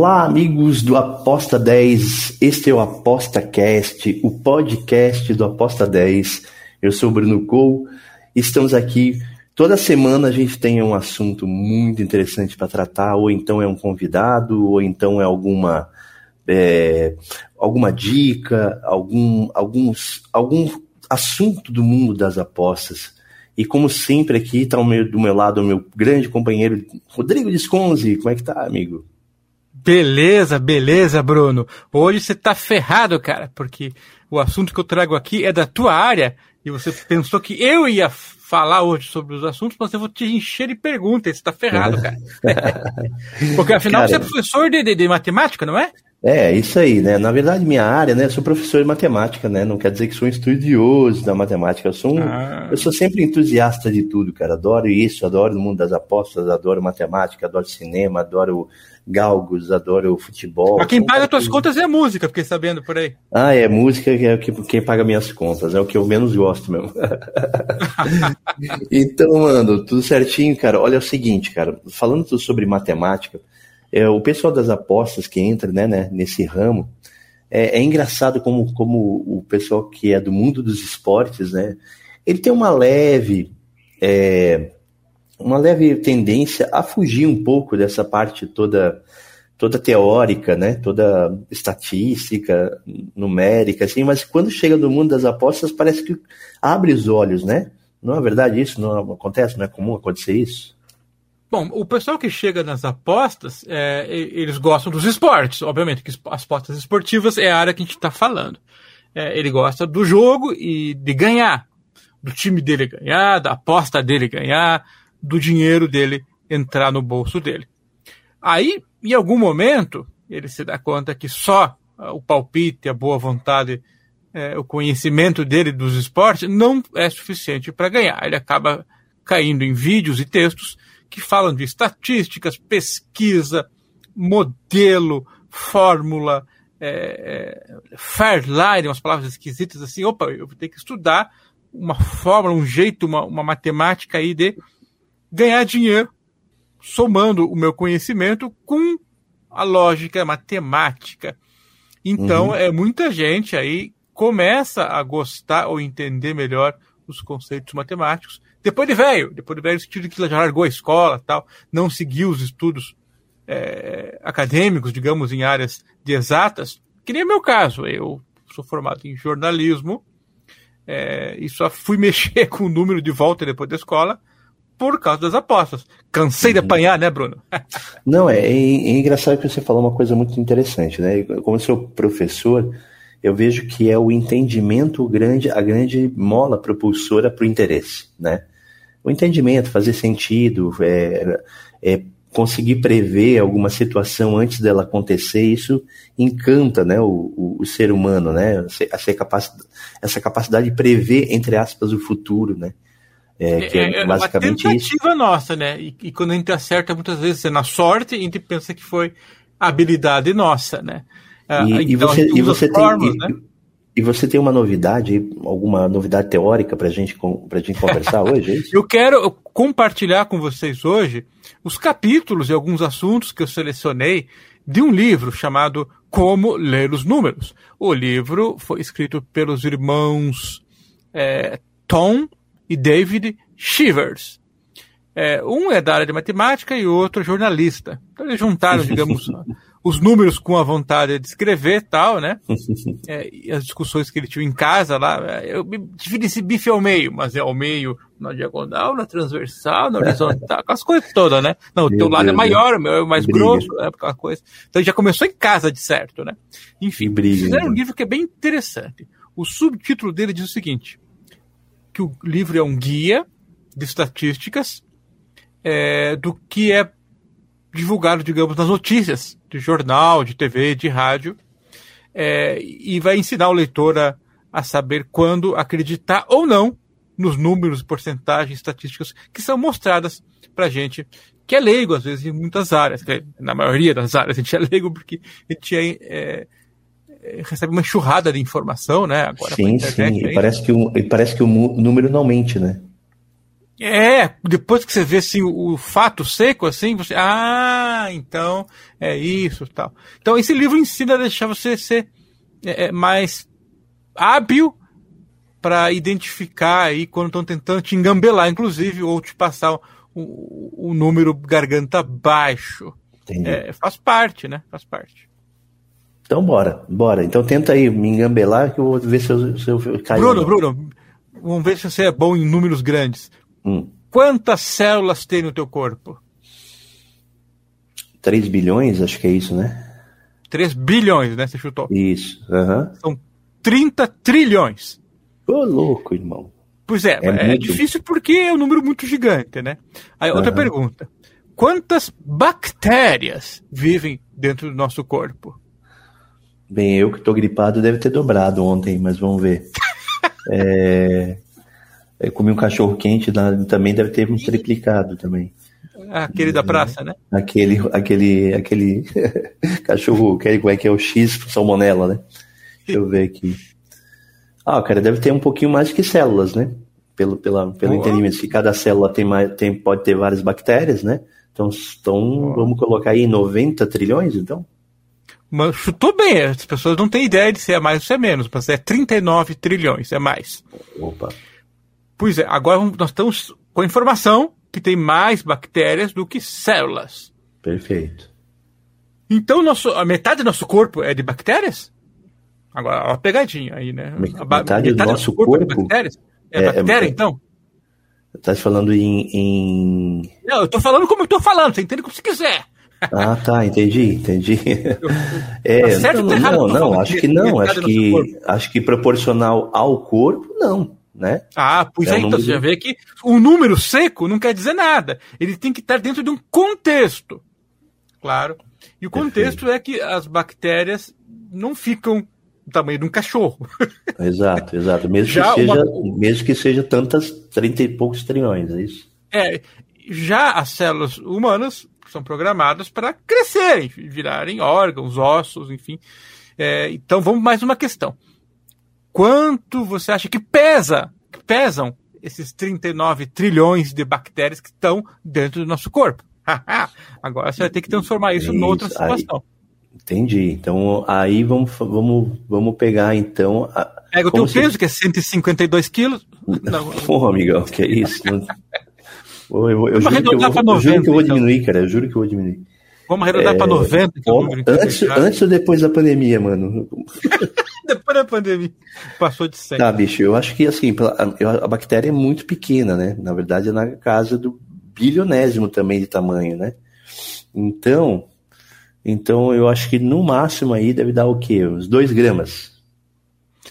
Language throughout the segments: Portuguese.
Olá, amigos do Aposta 10. Este é o ApostaCast, o podcast do Aposta 10. Eu sou o Bruno Cole. Estamos aqui Toda semana a gente tem um assunto muito interessante para tratar, ou então é um convidado, ou então é alguma, é, alguma dica, algum, alguns, algum assunto do mundo das apostas. E como sempre aqui está do meu lado o meu grande companheiro Rodrigo Desconze. Como é que tá, amigo? Beleza, beleza, Bruno. Hoje você tá ferrado, cara, porque o assunto que eu trago aqui é da tua área e você pensou que eu ia falar hoje sobre os assuntos, mas eu vou te encher de perguntas, você tá ferrado, cara. Porque afinal você é professor de, de, de, matemática, não é? É, isso aí, né? Na verdade, minha área, né? Eu sou professor de matemática, né? Não quer dizer que sou um estudioso da matemática. Eu sou, um, ah. eu sou sempre entusiasta de tudo, cara. Adoro isso, adoro o mundo das apostas, adoro matemática, adoro cinema, adoro galgos, adoro futebol. Mas quem paga tuas contas é a música, fiquei sabendo por aí. Ah, é música que é quem paga minhas contas, é o que eu menos gosto mesmo. então, mano, tudo certinho, cara. Olha é o seguinte, cara, falando sobre matemática, é, o pessoal das apostas que entra né, né nesse ramo, é, é, engraçado como, como o pessoal que é do mundo dos esportes, né, ele tem uma leve é, uma leve tendência a fugir um pouco dessa parte toda toda teórica, né? Toda estatística, numérica, assim, mas quando chega no mundo das apostas parece que abre os olhos, né? Não é verdade isso? Não acontece? Não é comum acontecer isso? Bom, o pessoal que chega nas apostas, é, eles gostam dos esportes, obviamente, que as apostas esportivas é a área que a gente está falando. É, ele gosta do jogo e de ganhar, do time dele ganhar, da aposta dele ganhar, do dinheiro dele entrar no bolso dele. Aí, em algum momento, ele se dá conta que só ah, o palpite, a boa vontade, é, o conhecimento dele dos esportes não é suficiente para ganhar. Ele acaba caindo em vídeos e textos que falam de estatísticas, pesquisa, modelo, fórmula, é, é, Fairline, umas palavras esquisitas assim. Opa, eu vou ter que estudar uma fórmula, um jeito, uma, uma matemática aí de ganhar dinheiro somando o meu conhecimento com a lógica matemática. Então, uhum. é muita gente aí começa a gostar ou entender melhor os conceitos matemáticos. Depois de velho, depois de velho, no sentido que já largou a escola tal, não seguiu os estudos é, acadêmicos, digamos, em áreas de exatas, que nem é meu caso. Eu sou formado em jornalismo é, e só fui mexer com o número de volta depois da escola por causa das apostas. Cansei de uhum. apanhar, né, Bruno? Não, é, é, é, engraçado que você falou uma coisa muito interessante, né? Como eu sou professor, eu vejo que é o entendimento grande, a grande mola propulsora para o interesse, né? O entendimento, fazer sentido, é, é conseguir prever alguma situação antes dela acontecer, isso encanta né, o, o, o ser humano, né? Essa capacidade, essa capacidade de prever, entre aspas, o futuro, né? É, que é, é basicamente uma tentativa isso. nossa, né? E, e, quando a gente acerta, muitas vezes é na sorte, a gente pensa que foi habilidade nossa, né? Ah, e, então, e você, e você formas, tem. Né? E, você tem uma novidade, alguma novidade teórica para gente, a gente conversar hoje? É eu quero compartilhar com vocês hoje os capítulos e alguns assuntos que eu selecionei de um livro chamado Como Ler os Números. O livro foi escrito pelos irmãos é, Tom e David Shivers. É, um é da área de matemática e o outro é jornalista. Então eles juntaram, digamos, os números com a vontade de escrever tal, né? É, e as discussões que ele tinha em casa lá. É, eu dividi esse bife ao meio, mas é ao meio na diagonal, na transversal, na horizontal, aquelas coisas todas, né? Não, o teu lado é maior, o meu é mais briga. grosso, é aquela coisa. Então já começou em casa, de certo, né? Enfim, briga, fizeram um livro que é bem interessante. O subtítulo dele diz o seguinte: que o livro é um guia de estatísticas é, do que é divulgado, digamos, nas notícias de jornal, de TV, de rádio, é, e vai ensinar o leitor a, a saber quando acreditar ou não nos números, porcentagens, estatísticas que são mostradas para gente que é leigo, às vezes, em muitas áreas. Na maioria das áreas a gente é leigo porque a gente é, é, é recebe uma enxurrada de informação, né? Agora sim, sim. E parece, que o, parece que o número não mente, né? É, depois que você vê assim, o, o fato seco, assim, você. Ah, então é isso tal. Então esse livro ensina a deixar você ser é, é mais hábil para identificar aí quando estão tentando te engambelar, inclusive, ou te passar o, o número garganta baixo. É, faz parte, né? Faz parte. Então bora, bora. Então tenta aí me engambelar que eu vou ver se eu, se eu caio. Bruno, Bruno, vamos ver se você é bom em números grandes. Hum. Quantas células tem no teu corpo? 3 bilhões, acho que é isso, né? 3 bilhões, né? Você chutou. Isso. Uhum. São 30 trilhões. Ô, louco, irmão. Pois é, é, é difícil porque é um número muito gigante, né? Aí, outra uhum. pergunta. Quantas bactérias vivem dentro do nosso corpo? Bem, eu que estou gripado deve ter dobrado ontem, mas vamos ver. é, eu comi um cachorro quente, também deve ter uns triplicado também. Aquele da praça, né? Aquele, aquele, aquele cachorro, aquele, como é que é o X salmonela, né? Deixa eu ver aqui. Ah, cara, deve ter um pouquinho mais que células, né? Pelo, pela, pelo entendimento que cada célula tem mais, tem, pode ter várias bactérias, né? Então, então vamos colocar aí 90 trilhões, então? Mas chutou bem, as pessoas não têm ideia de se é mais ou se é menos, mas é 39 trilhões, é mais. Opa. Pois é, agora nós estamos com a informação que tem mais bactérias do que células. Perfeito. Então, nosso, a metade do nosso corpo é de bactérias? Agora, uma pegadinha aí, né? Metade, metade do nosso corpo, corpo é bactérias? É, é bactéria, é, então? Tá falando em, em, Não, eu tô falando como eu tô falando, você entende como você quiser. Ah, tá, entendi, entendi. é, tá certo não, não, não acho que não, acho que, acho que proporcional ao corpo, não, né? Ah, pois é, é então você já vê que o número seco não quer dizer nada. Ele tem que estar dentro de um contexto. Claro. E o contexto Perfeito. é que as bactérias não ficam do tamanho de um cachorro. Exato, exato. Mesmo, já que, seja, uma... mesmo que seja tantas, 30 e poucos trilhões, é isso? É, já as células humanas são programadas para crescerem, virarem órgãos, ossos, enfim. É, então vamos mais uma questão. Quanto você acha que pesa, que pesam esses 39 trilhões de bactérias que estão dentro do nosso corpo? Agora você vai ter que transformar isso, isso em outra situação. Aí Entendi. Então aí vamos, vamos, vamos pegar então. A, Pega o teu se... peso, que é 152 quilos. Não. Pô, amigão, que é isso? eu, eu, eu, juro, que eu, vou, 90, eu juro que eu vou então. diminuir, cara. Eu juro que eu vou diminuir. Vamos arredondar é, para 90. Ó, antes, antes ou depois da pandemia, mano? Depois da pandemia. Passou de 100. Tá, bicho, eu acho que assim, a, bactéria é muito pequena, né? Na verdade, é na casa do bilionésimo também de tamanho, né? Então, então eu acho que no máximo aí deve dar o quê? Uns 2 gramas.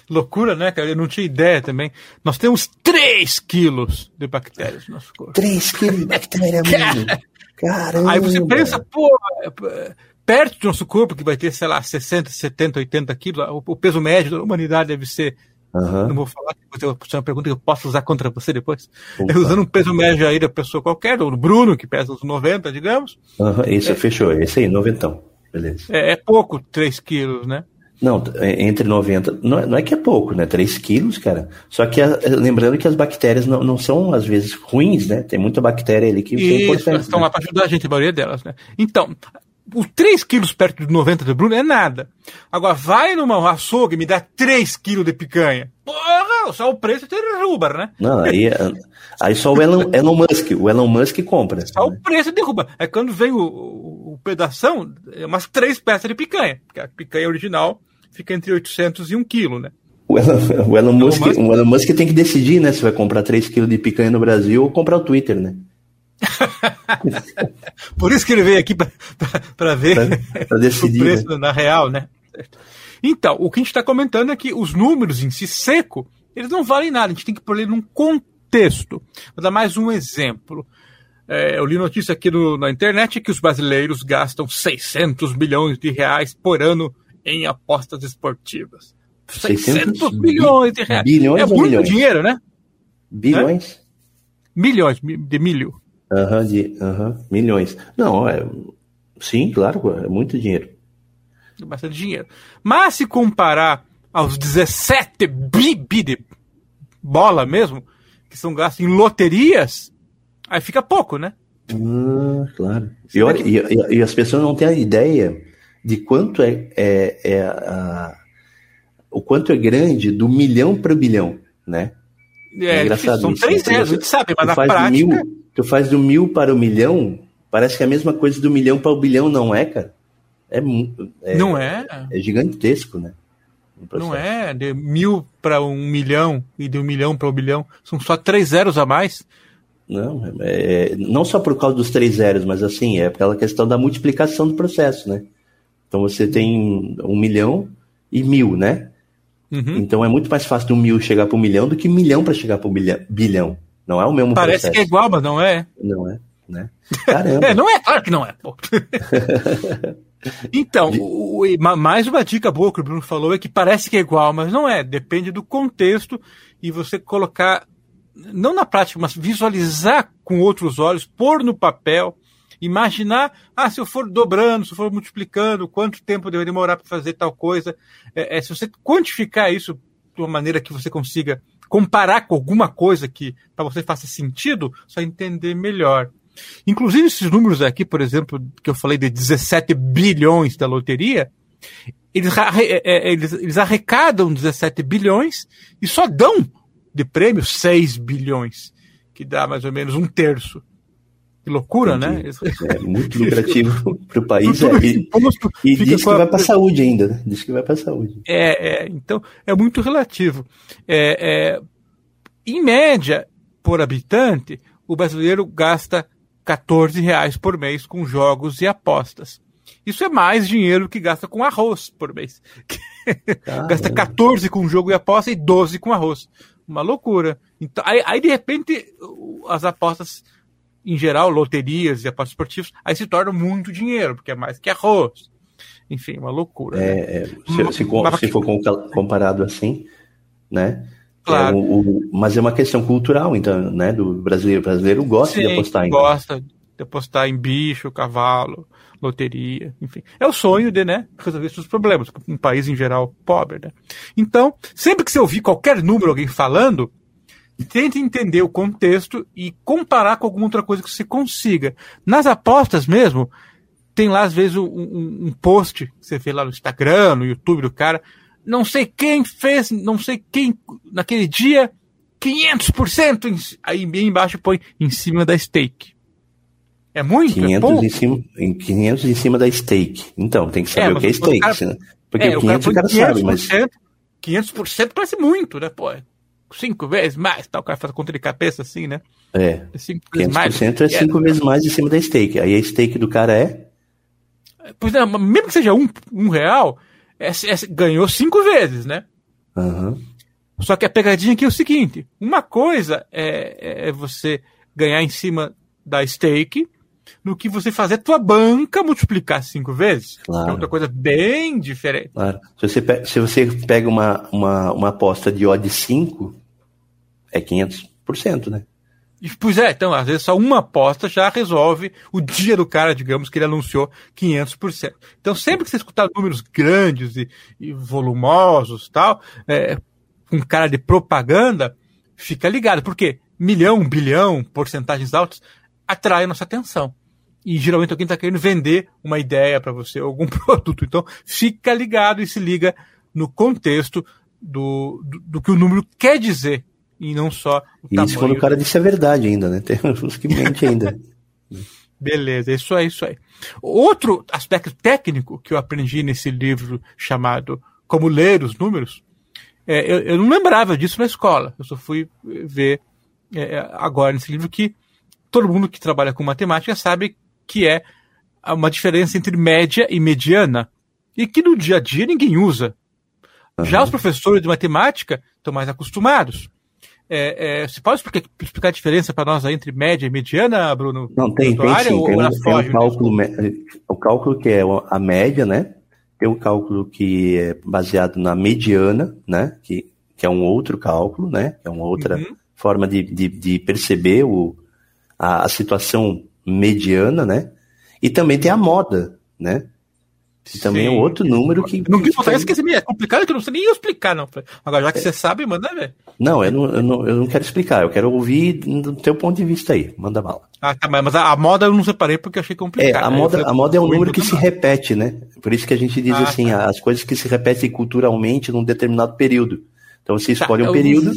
Loucura, né, cara? Eu não tinha ideia também. Nós temos 3 quilos de bactérias no nosso corpo. 3 quilos de bactéria, mano. Caramba. Aí você pensa, pô, perto do nosso corpo, que vai ter, sei lá, 60, 70, 80 quilos, o peso médio da humanidade deve ser Uhum. Não vou falar que você é uma pergunta que eu posso usar contra você depois. É usando um peso médio aí da pessoa qualquer, ou do Bruno, que pesa uns 90, digamos. Uhum, isso, é, fechou. Esse aí, 90. Beleza. É, é, pouco 3 quilos, né? Não, é, entre 90. Não, é, não é que é pouco, né? 3 quilos, cara. Só que lembrando que as bactérias não, não são, às vezes, ruins, né? Tem muita bactéria ali que Isso, é importante. estão né? lá para ajudar a gente, a maioria delas, né? Então, os 3 quilos perto de 90 do Bruno é nada. Agora, vai numa açougue e me dá 3 quilos de picanha. Porra, só o preço te derruba, né? Não, aí, aí só o Elon, Elon Musk, o Elon Musk compra. Só né? o preço derruba. É quando vem o, o, o pedação, é umas três peças de picanha. Porque a picanha original fica entre 800 e 1 quilo, né? O Elon, o Elon, Musk, Musk, o Elon Musk tem que decidir, né? Se vai comprar 3 quilos de picanha no Brasil ou comprar o Twitter, né? Por isso que ele veio aqui para ver pra, decidir, o preço né? na real, né? Então, o que a gente está comentando é que os números em si seco, eles não valem nada, a gente tem que pôr ele num contexto. Vou dar mais um exemplo. É, eu li notícia aqui no, na internet que os brasileiros gastam 600 bilhões de reais por ano em apostas esportivas. 600, 600 bilhões de reais. Bilhões é muito milhões? dinheiro, né? Bilhões? É? Milhões de milho. Aham, uhum, uhum, milhões. Não, é. Sim, claro, é muito dinheiro. É bastante dinheiro. Mas se comparar aos 17 bi, bi de bola mesmo, que são gastos em loterias, aí fica pouco, né? Ah, claro. E, olha, e, e, e, as pessoas não têm a ideia de quanto é, é, é a, o quanto é grande do milhão para o bilhão, né? É, é engraçado são isso. três zeros, a gente sabe, mas na prática... Mil, tu faz do mil para o milhão, parece que é a mesma coisa do milhão para o bilhão, não é, cara? É, é não é? É gigantesco, né? Não é de mil para um milhão e de um milhão para um bilhão. São só três zeros a mais. Não, é, não só por causa dos três zeros, mas assim, é aquela questão da multiplicação do processo, né? Então você tem um milhão e mil, né? Uhum. Então é muito mais fácil de um mil chegar para um milhão do que um milhão para chegar para um bilhão. Não é o mesmo Parece processo. que é igual, mas não é. Não é, né? Caramba. é, não é, claro que não é. Então, o, o, mais uma dica boa que o Bruno falou é que parece que é igual, mas não é. Depende do contexto e você colocar, não na prática, mas visualizar com outros olhos, pôr no papel, imaginar, ah, se eu for dobrando, se eu for multiplicando, quanto tempo deveria demorar para fazer tal coisa. É, é, se você quantificar isso de uma maneira que você consiga comparar com alguma coisa que para você faça sentido, só entender melhor. Inclusive, esses números aqui, por exemplo, que eu falei de 17 bilhões da loteria, eles, é, é, eles, eles arrecadam 17 bilhões e só dão de prêmio 6 bilhões, que dá mais ou menos um terço. Que loucura, né? Entendi. né? É muito lucrativo para o país. É, e, e diz que vai para a saúde ainda, né? Diz que vai para a saúde. É, é, então é muito relativo. É, é, em média, por habitante, o brasileiro gasta 14 reais por mês com jogos e apostas. Isso é mais dinheiro que gasta com arroz por mês. gasta 14 com jogo e aposta e 12 com arroz. Uma loucura. Então, aí, aí, de repente, as apostas, em geral, loterias e apostas esportivas, aí se tornam muito dinheiro, porque é mais que arroz. Enfim, uma loucura. É, né? é, se, se, se, for comparado assim, né? Claro. É, o, o, mas é uma questão cultural, então, né? Do brasileiro. O brasileiro gosta Sim, de apostar em. Gosta de apostar em bicho, cavalo, loteria, enfim. É o sonho de, né, resolver seus problemas, um país em geral pobre, né? Então, sempre que você ouvir qualquer número, alguém falando, tente entender o contexto e comparar com alguma outra coisa que você consiga. Nas apostas mesmo, tem lá às vezes um, um, um post que você vê lá no Instagram, no YouTube do cara, não sei quem fez, não sei quem, naquele dia, 500%, em, aí bem embaixo põe em cima da stake. É muito? 500 é em cima, em 500 em cima da stake. Então, tem que saber é, o que é stake, cara, né? Porque é, o 500 o cara, o cara sabe, mas... 500% parece muito, né? Pô, cinco vezes mais, tal, o cara faz conta de cabeça assim, né? É, cinco 500% mais, é cinco é, vezes mais em cima da stake. Aí a stake do cara é? Pois é, mesmo que seja um, um real, é, é, ganhou cinco vezes, né? Uhum. Só que a pegadinha aqui é o seguinte: uma coisa é, é, é você ganhar em cima da stake, no que você fazer a tua banca multiplicar cinco vezes. Claro. É outra coisa bem diferente. Claro. Se você, pega, se você pega uma, uma, uma aposta de odd 5, é 500%, né? Pois é, então, às vezes só uma aposta já resolve o dia do cara, digamos, que ele anunciou 500%. Então, sempre que você escutar números grandes e, e volumosos tal, é, com cara de propaganda, fica ligado. Porque milhão, bilhão, porcentagens altas, atrai a nossa atenção. E geralmente alguém está querendo vender uma ideia para você, algum produto. Então, fica ligado e se liga no contexto do, do, do que o número quer dizer e não só o e Isso quando o cara disse a verdade ainda, né? Tem uns que mente ainda. Beleza, isso aí, isso aí. Outro aspecto técnico que eu aprendi nesse livro chamado Como Ler os Números, é, eu, eu, não lembrava disso na escola. Eu só fui ver é, agora nesse livro que todo mundo que trabalha com matemática sabe que é uma diferença entre média e mediana e que no dia a dia ninguém usa. Uhum. Já os professores de matemática estão mais acostumados. É, é, você pode explicar, explicar a diferença para nós entre média e mediana, Bruno? Não, tem, tem sim. Tem, um, tem um cálculo, o cálculo que é a média, né? Tem o um cálculo que é baseado na mediana, né? Que, que é um outro cálculo, né? É uma outra uhum. forma de, de, de, perceber o, a, a situação mediana, né? E também tem a moda, né? E também é outro número que. Não quis botar esquecer, é complicado que eu não sei nem explicar, não. Agora, já que é. você sabe, manda ver. Não eu, não, eu não, eu não quero explicar, eu quero ouvir do teu ponto de vista aí. Manda bala. Ah, tá, mas a, a moda eu não separei porque eu achei complicado. É, a, moda, a moda é um número que se repete, né? Por isso que a gente diz ah, assim, tá. as coisas que se repetem culturalmente num determinado período. Então você tá, escolhe tá, um período,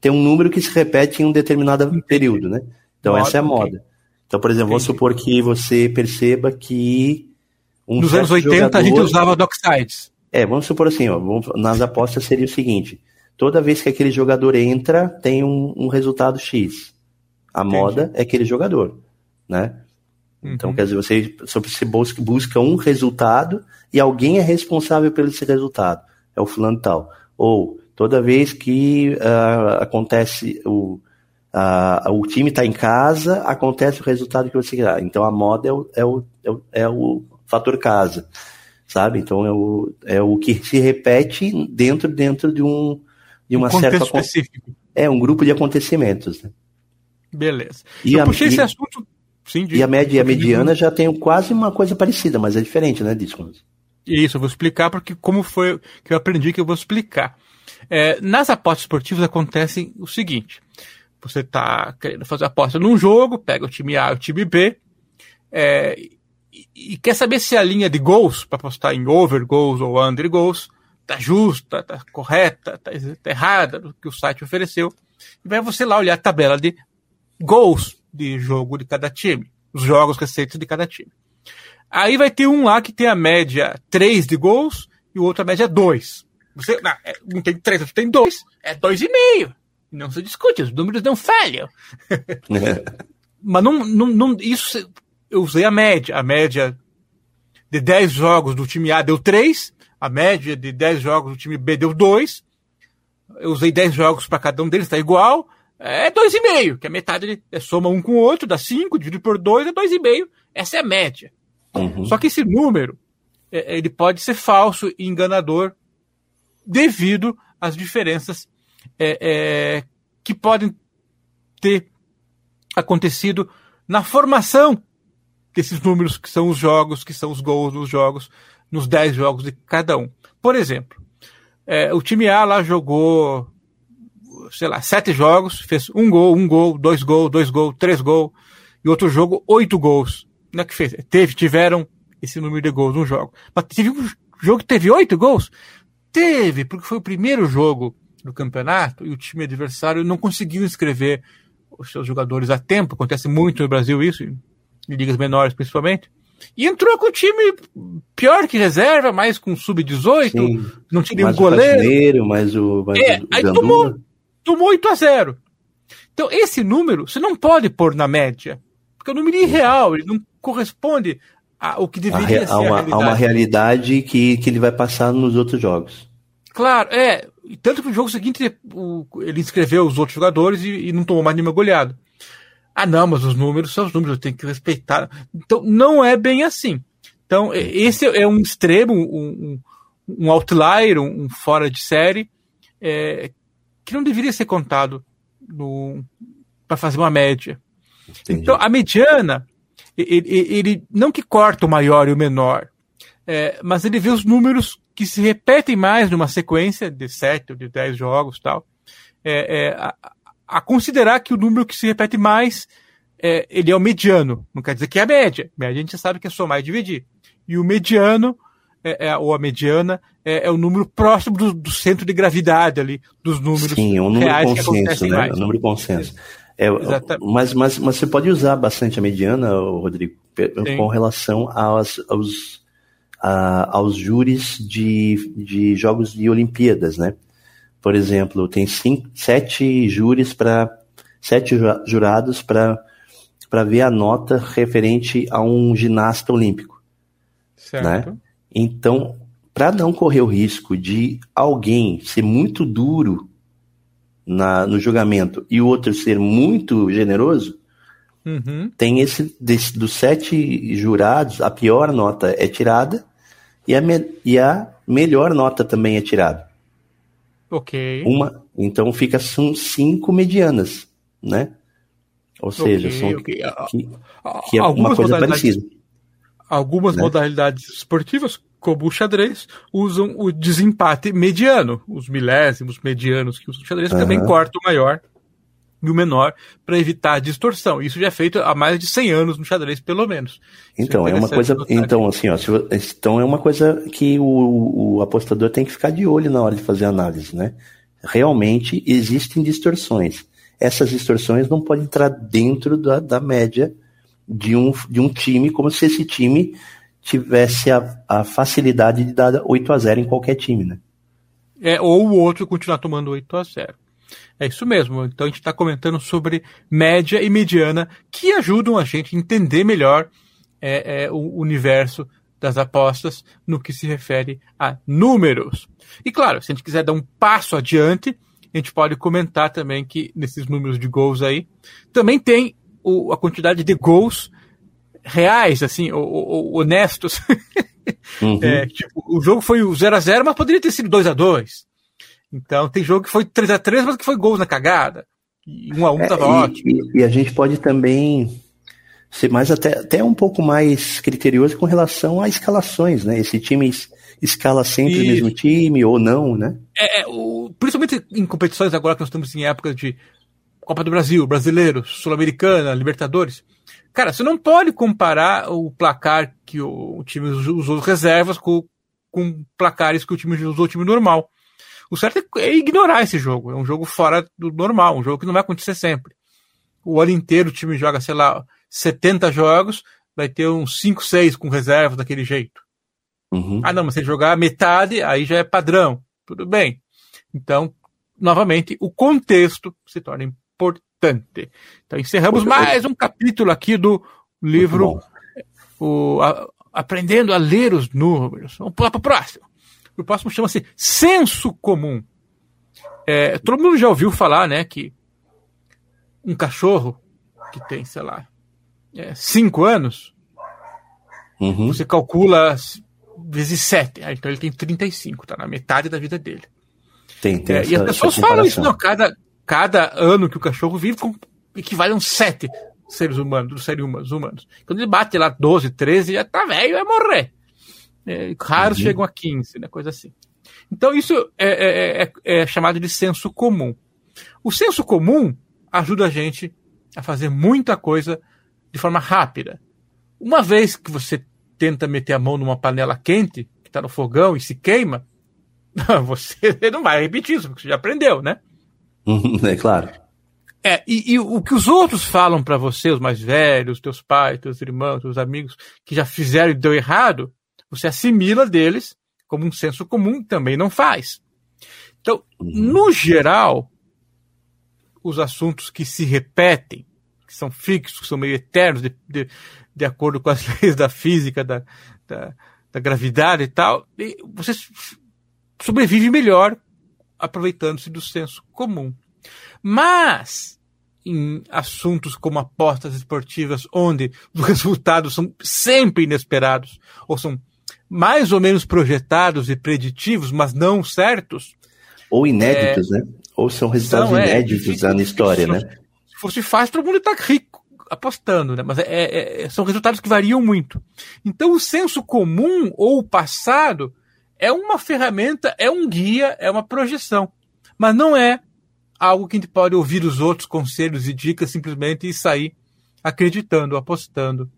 tem um número que se repete em um determinado período, né? Então moda, essa é a moda. Okay. Então, por exemplo, Entendi. vamos supor que você perceba que um Nos anos 80 jogador... a gente usava docksides. É, vamos supor assim, ó, nas apostas seria o seguinte: toda vez que aquele jogador entra, tem um, um resultado X. A Entendi. moda é aquele jogador, né? Então, uhum. quer dizer, você, você busca, busca um resultado e alguém é responsável pelo esse resultado. É o fulano tal. Ou, toda vez que uh, acontece o, uh, o time está em casa, acontece o resultado que você quer. Então, a moda é o, é o, é o, é o fator casa, sabe? Então é o, é o que se repete dentro dentro de um de uma um certa específico. É um grupo de acontecimentos. Né? Beleza. E eu a, puxei e, esse assunto. Sim, de, e a média e a mediana já tem quase uma coisa parecida, mas é diferente, né, Disco? Isso, eu vou explicar porque como foi que eu aprendi que eu vou explicar. É, nas apostas esportivas acontece o seguinte: você está querendo fazer aposta num jogo, pega o time A e o time B, é, e, quer saber se a linha de gols, para apostar em over goals ou under goals, tá justa, tá correta, tá, tá errada do que o site ofereceu. E vai você lá olhar a tabela de gols de jogo de cada time, os jogos recentes de cada time. Aí vai ter um lá que tem a média 3 de gols e o outro a média 2. Você não, é, não tem 3, você tem 2, é 2,5. Não se discute, os números não falham. Mas não, não, não, isso eu usei a média. A média de 10 jogos do time A deu 3, a média de 10 jogos do time B deu 2. Eu usei 10 jogos para cada um deles, está igual. É 2,5, que a metade é soma um com o outro, dá 5, dividido por 2 é 2,5. Essa é a média. Uhum. Só que esse número, é, ele pode ser falso e enganador devido às diferenças é, é, que podem ter acontecido na formação desses números que são os jogos, que são os gols dos jogos, nos 10 jogos de cada um. Por exemplo, é, o time A lá jogou, sei lá, sete jogos, fez um gol, um gol, dois gols, dois gols, três gols, e outro jogo, oito gols. Não é que fez? Teve, tiveram esse número de gols no jogo. Mas teve um jogo que teve oito gols? Teve, porque foi o primeiro jogo do campeonato e o time adversário não conseguiu inscrever os seus jogadores a tempo. Acontece muito no Brasil isso, em ligas menores principalmente. E entrou com o time pior que reserva, mais com sub-18, não tinha nenhum goleiro. mais o, é, o aí tomou, tomou 8 a 0 Então, esse número você não pode pôr na média, porque é um número irreal, ele não corresponde ao que deveria a, ser. A uma, a, uma realidade que, que ele vai passar nos outros jogos. Claro, é. Tanto que no jogo seguinte ele inscreveu os outros jogadores e, e não tomou mais nenhuma goleada. Ah, não, mas os números são os números, eu tenho que respeitar. Então, não é bem assim. Então, esse é um extremo, um, um outlier, um, um, fora de série, é, que não deveria ser contado para fazer uma média. Entendi. Então, a mediana, ele, ele, não que corta o maior e o menor, é, mas ele vê os números que se repetem mais numa sequência de sete ou de dez jogos tal. É, é, a, a considerar que o número que se repete mais é, ele é o mediano. Não quer dizer que é a média. Média a gente sabe que é somar e dividir. E o mediano, é, é, ou a mediana, é, é o número próximo do, do, centro de gravidade ali, dos números Sim, um número reais consenso, né? Mais. É um número consenso. É, mas, mas, mas você pode usar bastante a mediana, Rodrigo, Sim. com relação aos, a, aos júris de, de jogos de Olimpíadas, né? por exemplo, tem cinco, sete júris para sete jurados para para ver a nota referente a um ginasta olímpico, certo? Né? Então, para não correr o risco de alguém ser muito duro na, no julgamento e o outro ser muito generoso, Uhum. tem esse desse, dos sete jurados, a pior nota é tirada e a, me, e a melhor nota também é tirada. Ok. Uma, então fica são cinco medianas, né? Ou seja, Ok, são, ok. Ah, que, que é uma Algumas coisa modalidades- parecida. Algumas né? modalidades esportivas, como o xadrez, usam o desempate mediano, os milésimos medianos que usam o xadrez, Aham. também corta o maior e o menor para evitar a distorção. Isso já é feito há mais de 100 anos no xadrez, pelo menos. Isso Então, é uma coisa. Então, assim, ó, se então é uma coisa que o, o apostador tem que ficar de olho na hora de fazer a análise, né? Realmente existem distorções. Essas distorções não podem entrar dentro da, da média de um, de um time, como se esse time tivesse a, a facilidade de dar 8 a 0 em qualquer time, né? É, ou o outro continuar tomando 8 a 0. É isso mesmo. Então a gente está comentando sobre média e mediana que ajudam a gente a entender melhor é, é, o universo das apostas no que se refere a números. E claro, se a gente quiser dar um passo adiante, a gente pode comentar também que nesses números de gols aí também tem o- a quantidade de gols reais, assim, honestos. Uhum. É, tipo, o jogo foi o 0x0, mas poderia ter sido 2x2. Então tem jogo que foi 3x3, mas que foi gols na cagada. E 1x1 É, tava e- ótimo. E, e a gente pode também ser mais até, até um pouco mais criterioso com relação a escalações, né? Esse time es- escala sempre o Isso. mesmo time ou não, né? É, é, o- principalmente em competições agora que nós estamos em época de Copa do Brasil, Brasileiro, Sul-Americana, Libertadores. Cara, você não pode comparar o placar que o, o time us- usou reservas com, com placares que o time usou o time normal. O certo é- é ignorar esse jogo. É um jogo fora do normal, um jogo que não vai acontecer sempre. O ano inteiro o time joga, sei lá, 70 jogos, vai ter uns 5, 6 com reservas daquele jeito. Uhum. Ah, não, mas se jogar metade, aí já é padrão. Tudo bem. Então, novamente, o contexto se torna importante. Então, encerramos mais um capítulo aqui do livro o, a- Aprendendo a Ler os Números. Vamos pular para o próximo. O próximo chama-se Senso Comum. É, todo mundo já ouviu falar, né, que um cachorro que tem, sei lá, é, cinco anos, Uhum. você calcula vezes 7. Então ele tem 35, tá na metade da vida dele. Tem, tem É, essa, e as pessoas falam isso, não, cada, cada ano que o cachorro vive equivale a uns 7 seres humanos, dos seres humanos, humanos. Quando ele bate lá 12, 13, já tá velho, vai morrer. É, raros Uhum. chegam a 15, né, coisa assim. Então isso é, é- é- é chamado de senso comum. O senso comum ajuda a gente a fazer muita coisa de forma rápida. Uma vez que você tenta meter a mão numa panela quente, que está no fogão e se queima, você não vai repetir isso, porque você já aprendeu, né? Uhum, É claro. É, e, e o que os outros falam pra você, os mais velhos, teus pais, teus irmãos, teus amigos, que já fizeram e deu errado, você assimila deles como um senso comum também não faz. Então, no geral, os assuntos que se repetem, que são fixos, que são meio eternos, de, de, de acordo com as leis da física, da, da, da gravidade e tal, e você sobrevive melhor aproveitando-se do senso comum. Mas, em assuntos como apostas esportivas, onde os resultados são sempre inesperados, ou são mais ou menos projetados e preditivos, mas não certos, Ou inéditos, né? Ou são resultados São, é, inéditos na história, difícil. né? se fosse fácil, todo mundo está rico apostando, né? Mas é- é- é- são resultados que variam muito. Então, o senso comum ou o passado é uma ferramenta, é um guia, é uma projeção. Mas não é algo que a gente pode ouvir os outros conselhos e dicas simplesmente e sair acreditando, apostando.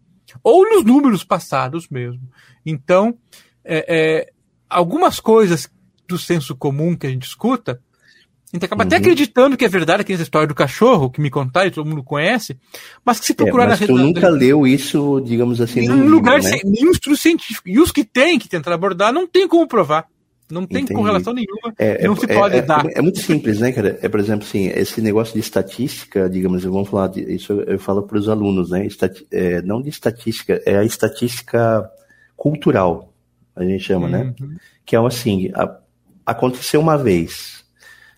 Ou nos números passados mesmo. Então, é, é, algumas coisas do senso comum que a gente escuta, a gente acaba até Uhum. acreditando que é verdade, que essa história do cachorro, que me contaram e todo mundo conhece, mas que se É, procurar mas na tu nunca leu isso, digamos assim, nenhum livro, lugar, né? sem- nenhum estudo científico. E os que tem que tentar abordar, não tem como provar. Não tem Entendi. correlação nenhuma. É, não é, se é- pode é- dar. É, muito simples, né, cara? É, por exemplo, assim, esse negócio de estatística, digamos, vamos falar de, isso eu falo para os alunos, né? Estati- é, não de estatística, é a estatística cultural, a gente chama, né? Uhum. Que é assim, a- aconteceu uma vez.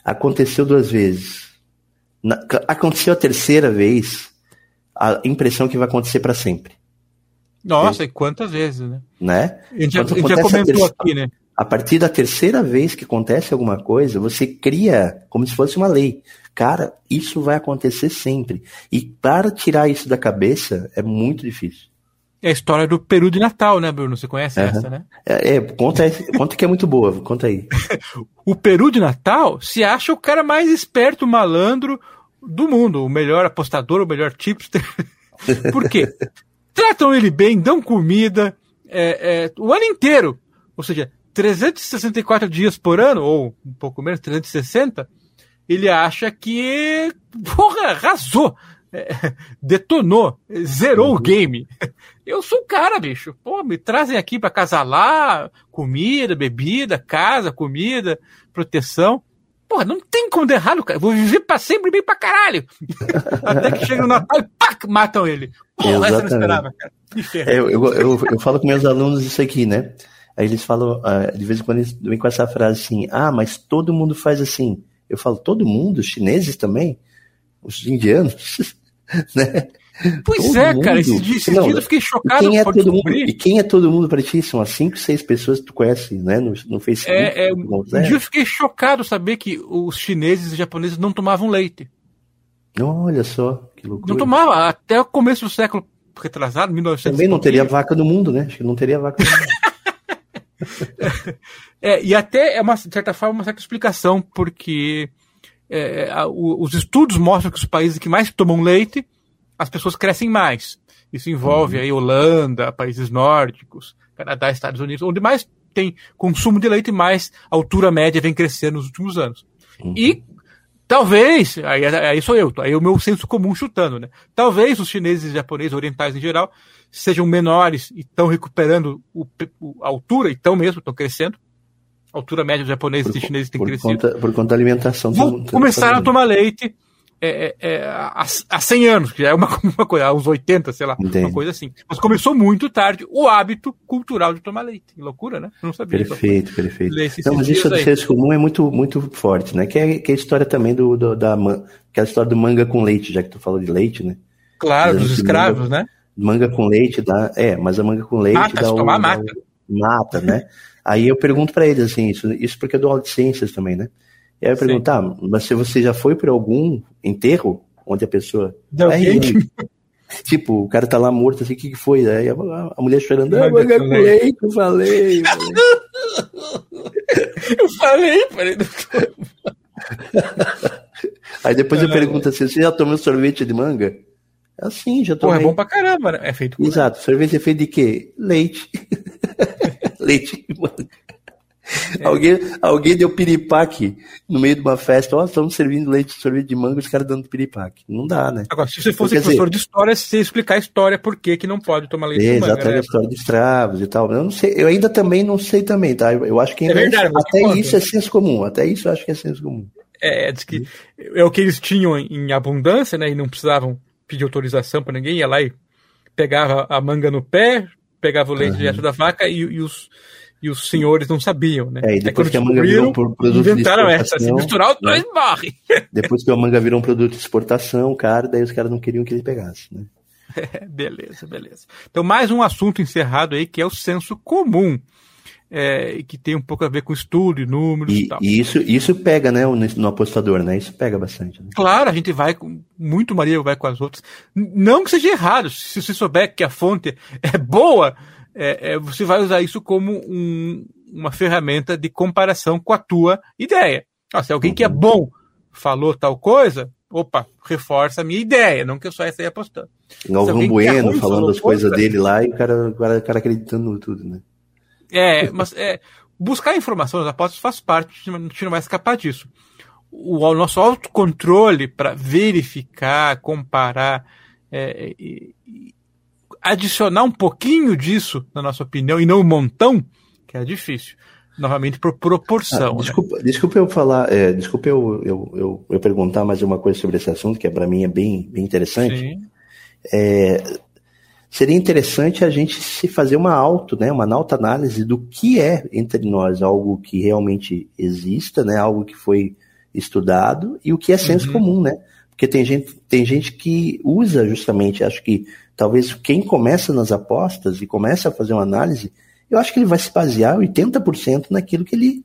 Aconteceu duas vezes. Na, aconteceu a terceira vez, a impressão que vai acontecer para sempre. Nossa, e quantas vezes, né? Né? A gente, já, a gente já comentou aqui, né? A partir da terceira vez que acontece alguma coisa, você cria como se fosse uma lei. Cara, isso vai acontecer sempre. E para tirar isso da cabeça é muito difícil. É a história do peru de Natal, né, Bruno? Você conhece uhum. essa, né? É, é conta, conta que é muito boa, conta aí. o peru de Natal se acha o cara mais esperto, malandro do mundo, o melhor apostador, o melhor tipster. Por quê? Tratam ele bem, dão comida é, é, o ano inteiro. Ou seja, 364 dias por ano, ou um pouco menos, 360, ele acha que, porra, arrasou, é, detonou, zerou uhum. o game. Eu sou o cara, bicho. Pô, me trazem aqui para casalar, comida, bebida, casa, comida, proteção. Porra, não tem como dar errado, cara. Vou viver pra sempre bem pra caralho. Até que chega no Natal e pac, matam ele. Porra, essa não esperava, cara. É, eu, eu, eu, eu falo com meus alunos isso aqui, né? Aí eles falam, uh, de vez em quando eles vêm com essa frase assim, ah, mas todo mundo faz assim. Eu falo, todo mundo? Os chineses também? Os indianos? né? Pois todo é, mundo. cara, esse dia, esse Não, dia eu fiquei chocado. E quem, é todo mundo, e quem é todo mundo para ti? São as 5, 6 pessoas que tu conhece né, no, no Facebook. É, é, um dia eu fiquei chocado saber que os chineses e japoneses não tomavam leite. Olha só, que loucura. Não tomava, até o começo do século retrasado, 1900. Também não teria vaca no mundo, né? Acho que não teria vaca no mundo. É, e até é uma de certa forma uma certa explicação, porque é, a, o, os estudos mostram que os países que mais tomam leite, as pessoas crescem mais. Isso envolve uhum. aí Holanda, países nórdicos, Canadá, Estados Unidos, onde mais tem consumo de leite, mais a altura média vem crescendo nos últimos anos. Uhum. E talvez, aí, aí sou eu, aí é o meu senso comum chutando, né? Talvez os chineses, japoneses, orientais em geral, sejam menores e estão recuperando o, a altura, e estão mesmo, estão crescendo. A altura média dos japoneses e chineses tem por crescido. Conta, por conta da alimentação. Vão começaram a tomar leite é, é, é, há, há 100 anos, que já é uma, uma coisa, há uns 80, sei lá, Entendi. uma coisa assim. Mas começou muito tarde o hábito cultural de tomar leite. Loucura, né? não sabia. Perfeito, perfeito. Então, mas isso do senso comum é muito, muito forte, né? Que é, que é a história também do, do da que é a história do manga com leite, já que tu falou de leite, né? Claro, dos escravos, manga, né? Manga com leite dá. É, mas a manga com leite mata, dá. Um, tomar mata. Mata, né? aí eu pergunto para eles assim, isso, isso porque eu dou aula de ciências também, né? E aí eu pergunto, tá, mas se você já foi para algum enterro onde a pessoa. Aí, tipo, o cara tá lá morto, assim, o que, que foi? Aí a, a mulher chorando, ah, manga com leite, eu falei. eu falei, falei. Aí depois eu pergunto assim, você já tomou sorvete de manga? É assim, já tomei. Pô, é bom pra caramba, né? É feito com Exato. Sorvete é feito de quê? Leite. Leite de manga. É. Alguém, alguém deu piripaque no meio de uma festa. Ó, oh, estamos servindo leite sorvete de manga, os caras dando piripaque. Não dá, né? Agora, se você fosse Porque, professor dizer, de história, você explicar a história por que, que não pode tomar leite é, de manga. Exatamente, né? a história dos escravos e tal. Eu não sei, eu ainda também não sei também, tá? Eu acho que é verdade, até isso é senso comum. Até isso eu acho que é senso comum. É, diz que é o que eles tinham em abundância, né? E não precisavam pedir autorização para ninguém, ia lá e pegava a manga no pé, pegava o leite uhum. direto da vaca e, e, os, e os senhores não sabiam, né? É, e depois que a manga virou um produto inventaram de essa, assim, misturar os dois né? morre. Depois que a manga virou um produto de exportação, cara, daí os caras não queriam que ele pegasse, né? beleza, beleza. Então, mais um assunto encerrado aí, que é o senso comum é, que tem um pouco a ver com estudo e números e, e tal. E isso, isso pega, né, no, apostador, né? Isso pega bastante. Né? Claro, a gente vai com. Muito Maria vai com as outras. Não que seja errado, se você souber que a fonte é boa, é, é, você vai usar isso como um, uma ferramenta de comparação com a tua ideia. Ah, se alguém uhum. que é uhum. bom falou tal coisa, opa, reforça a minha ideia, não que eu só saia apostando. Galvão é Bueno falando as coisas dele lá e o cara, o cara acreditando tudo, né? É, mas é, buscar informação nas apostas faz parte, a gente não vai escapar disso. O, o nosso autocontrole para verificar, comparar, é, e, e adicionar um pouquinho disso, na nossa opinião, e não um montão, que é difícil. Novamente por proporção. Ah, desculpa, né? desculpa eu falar, é, desculpa eu, eu, eu, eu, perguntar mais uma coisa sobre esse assunto, que é, para mim é bem, bem interessante. Sim. É, seria interessante a gente se fazer uma auto, né, uma autoanálise do que é entre nós algo que realmente exista, né, algo que foi estudado e o que é senso uhum. comum, né? Porque tem gente, tem gente que usa justamente, acho que talvez quem começa nas apostas e começa a fazer uma análise, eu acho que ele vai se basear 80% naquilo que ele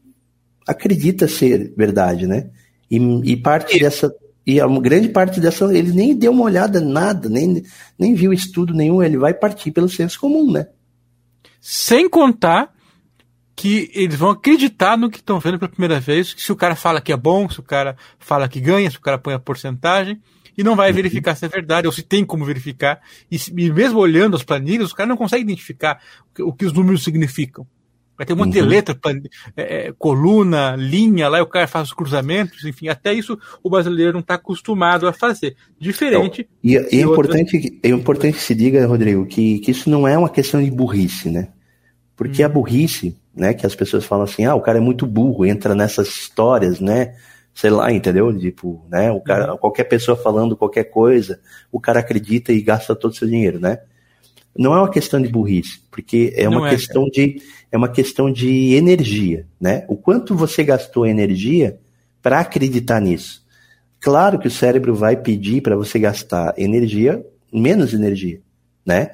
acredita ser verdade, né? E, e parte dessa e a grande parte dessa ele nem deu uma olhada nada, nem, nem viu estudo nenhum, ele vai partir pelo senso comum, né? Sem contar que eles vão acreditar no que estão vendo pela primeira vez, se o cara fala que é bom, se o cara fala que ganha, se o cara põe a porcentagem, e não vai uhum. verificar se é verdade, ou se tem como verificar. E, e mesmo olhando as planilhas, os caras não conseguem identificar o que, o que, os números significam. Vai ter um monte uhum. de letra, é, é, coluna, linha, lá o cara faz os cruzamentos, enfim, até isso o brasileiro não está acostumado a fazer. Diferente. Então, e, e é, importante, outras... é importante que se diga, Rodrigo, que, que isso não é uma questão de burrice, né? Porque hum. a burrice né? Que as pessoas falam assim, ah, o cara é muito burro, entra nessas histórias, né? Sei lá, entendeu? Tipo, né? O cara, uhum. qualquer pessoa falando qualquer coisa, o cara acredita e gasta todo o seu dinheiro, né? Não é uma questão de burrice, porque é uma é, questão de é uma questão de energia, né? O quanto você gastou energia para acreditar nisso. Claro que o cérebro vai pedir para você gastar energia, menos energia, né?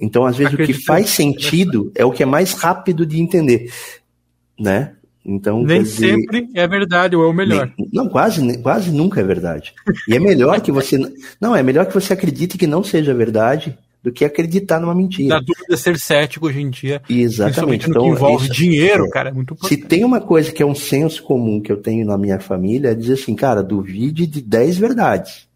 Então, às vezes, Acredito o que faz sentido é o que é mais rápido de entender, né? Então, nem dizer, sempre é verdade ou é o melhor. Nem, não, quase, quase nunca é verdade. E é melhor que você não é melhor que você acredite que não seja verdade do que acreditar numa mentira. Da dúvida ser cético hoje em dia. Exatamente. Então, que envolve isso, dinheiro, é, cara, é muito importante. Se tem uma coisa que é um senso comum que eu tenho na minha família, é dizer assim, cara, duvide de 10 verdades.